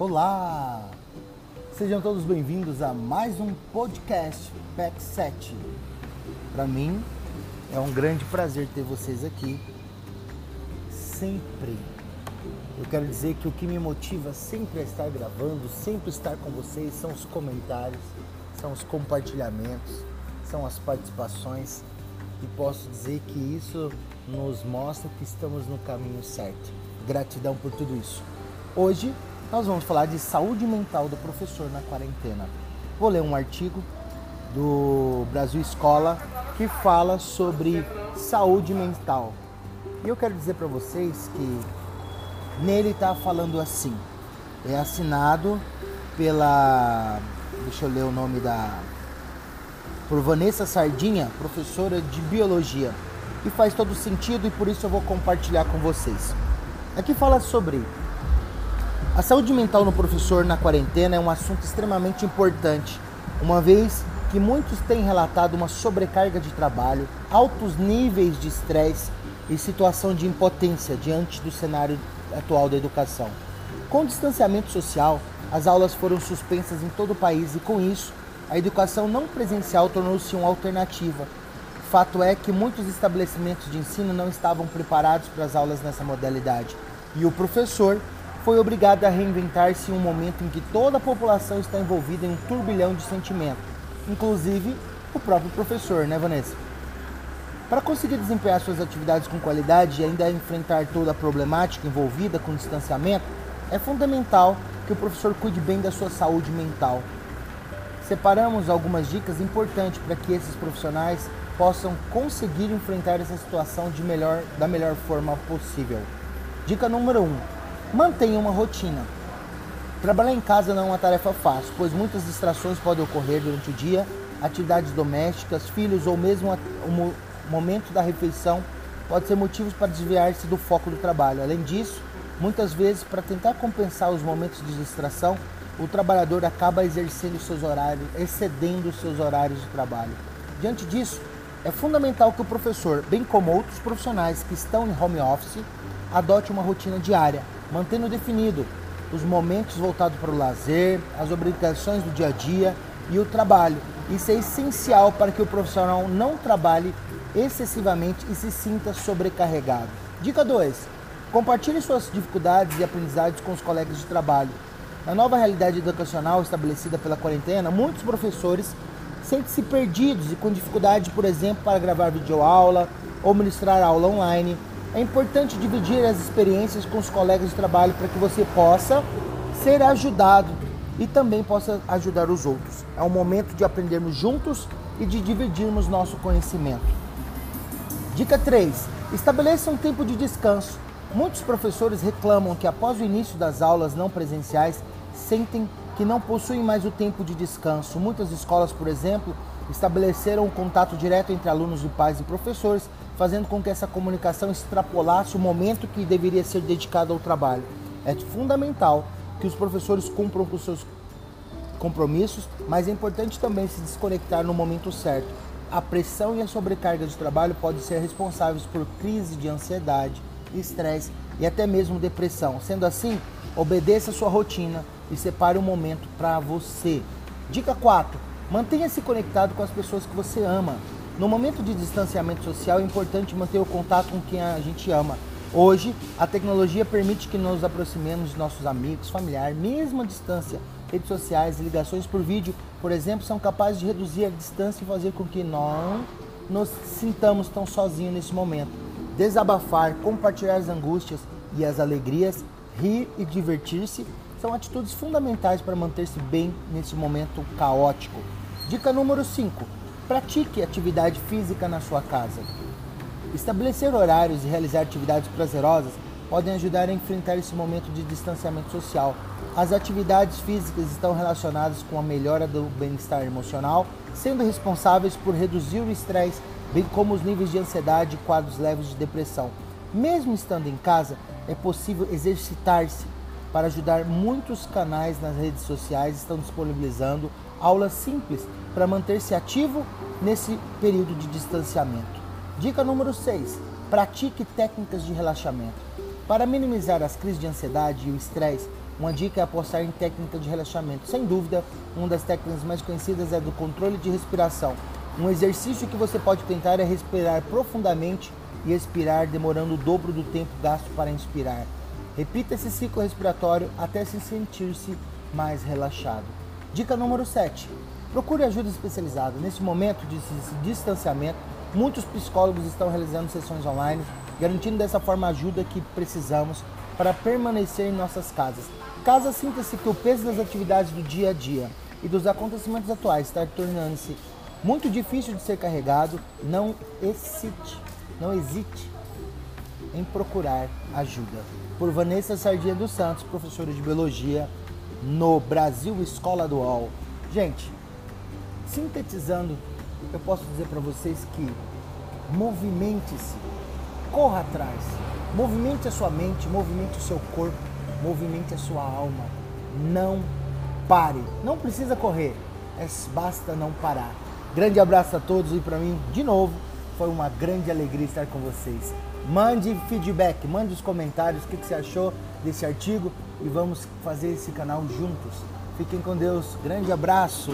Olá! Sejam todos bem-vindos a mais um podcast PEC 7. Para mim é um grande prazer ter vocês aqui. Sempre. Eu quero dizer que o que me motiva sempre a estar gravando, sempre estar com vocês, são os comentários, são os compartilhamentos, são as participações e posso dizer que isso nos mostra que estamos no caminho certo. Gratidão por tudo isso. Hoje nós vamos falar de saúde mental do professor na quarentena. Vou ler um artigo do Brasil Escola que fala sobre saúde mental. E eu quero dizer para vocês que nele está falando assim. É assinado pela. Deixa eu ler o nome da. Por Vanessa Sardinha, professora de biologia. E faz todo sentido e por isso eu vou compartilhar com vocês. Aqui fala sobre a saúde mental no professor na quarentena é um assunto extremamente importante, uma vez que muitos têm relatado uma sobrecarga de trabalho, altos níveis de estresse e situação de impotência diante do cenário atual da educação. Com o distanciamento social, as aulas foram suspensas em todo o país e, com isso, a educação não presencial tornou-se uma alternativa. Fato é que muitos estabelecimentos de ensino não estavam preparados para as aulas nessa modalidade e o professor foi obrigado a reinventar-se em um momento em que toda a população está envolvida em um turbilhão de sentimentos, inclusive o próprio professor, né, Vanessa? Para conseguir desempenhar suas atividades com qualidade e ainda enfrentar toda a problemática envolvida com o distanciamento, é fundamental que o professor cuide bem da sua saúde mental. Separamos algumas dicas importantes para que esses profissionais possam conseguir enfrentar essa situação de melhor, da melhor forma possível. Dica número 1: um, mantenha uma rotina. Trabalhar em casa não é uma tarefa fácil, pois muitas distrações podem ocorrer durante o dia, atividades domésticas, filhos ou mesmo o momento da refeição pode ser motivos para desviar-se do foco do trabalho. Além disso, muitas vezes, para tentar compensar os momentos de distração, o trabalhador acaba exercendo seus horários, excedendo seus horários de trabalho. Diante disso, é fundamental que o professor, bem como outros profissionais que estão em home office, adote uma rotina diária, mantendo definido os momentos voltados para o lazer, as obrigações do dia a dia e o trabalho. Isso é essencial para que o profissional não trabalhe excessivamente e se sinta sobrecarregado. Dica 2. Compartilhe suas dificuldades e aprendizados com os colegas de trabalho. Na nova realidade educacional estabelecida pela quarentena, muitos professores sentem-se perdidos e com dificuldade, por exemplo, para gravar videoaula ou ministrar aula online é importante dividir as experiências com os colegas de trabalho para que você possa ser ajudado e também possa ajudar os outros. É um momento de aprendermos juntos e de dividirmos nosso conhecimento. Dica 3: estabeleça um tempo de descanso. Muitos professores reclamam que após o início das aulas não presenciais sentem que não possuem mais o tempo de descanso. Muitas escolas, por exemplo, estabeleceram um contato direto entre alunos e pais e professores fazendo com que essa comunicação extrapolasse o momento que deveria ser dedicado ao trabalho. É fundamental que os professores cumpram com seus compromissos, mas é importante também se desconectar no momento certo. A pressão e a sobrecarga de trabalho podem ser responsáveis por crise de ansiedade, estresse e até mesmo depressão. Sendo assim, obedeça a sua rotina e separe um momento para você. Dica 4. Mantenha-se conectado com as pessoas que você ama. No momento de distanciamento social é importante manter o contato com quem a gente ama. Hoje, a tecnologia permite que nos aproximemos de nossos amigos, familiares, mesmo à distância. Redes sociais ligações por vídeo, por exemplo, são capazes de reduzir a distância e fazer com que não nos sintamos tão sozinhos nesse momento. Desabafar, compartilhar as angústias e as alegrias, rir e divertir-se são atitudes fundamentais para manter-se bem nesse momento caótico. Dica número 5 Pratique atividade física na sua casa. Estabelecer horários e realizar atividades prazerosas podem ajudar a enfrentar esse momento de distanciamento social. As atividades físicas estão relacionadas com a melhora do bem-estar emocional, sendo responsáveis por reduzir o estresse, bem como os níveis de ansiedade e quadros leves de depressão. Mesmo estando em casa, é possível exercitar-se. Para ajudar, muitos canais nas redes sociais estão disponibilizando aulas simples para manter-se ativo nesse período de distanciamento. Dica número 6: pratique técnicas de relaxamento. Para minimizar as crises de ansiedade e o estresse, Uma dica é apostar em técnica de relaxamento. Sem dúvida, uma das técnicas mais conhecidas é do controle de respiração. Um exercício que você pode tentar é respirar profundamente e expirar, demorando o dobro do tempo gasto para inspirar. Repita esse ciclo respiratório até se sentir-se mais relaxado. Dica número 7. Procure ajuda especializada. Nesse momento de distanciamento, muitos psicólogos estão realizando sessões online, garantindo dessa forma a ajuda que precisamos para permanecer em nossas casas. Caso sinta-se que o peso das atividades do dia a dia e dos acontecimentos atuais está tornando-se muito difícil de ser carregado, não hesite, não hesite em procurar ajuda. Por Vanessa Sardinha dos Santos, professora de biologia no Brasil Escola Dual. Gente, sintetizando, eu posso dizer para vocês que movimente-se, corra atrás, movimente a sua mente, movimente o seu corpo, movimente a sua alma. Não pare, não precisa correr, é, basta não parar. Grande abraço a todos e para mim, de novo, foi uma grande alegria estar com vocês. Mande feedback, mande os comentários, o que, que você achou desse artigo e vamos fazer esse canal juntos. Fiquem com Deus, grande abraço!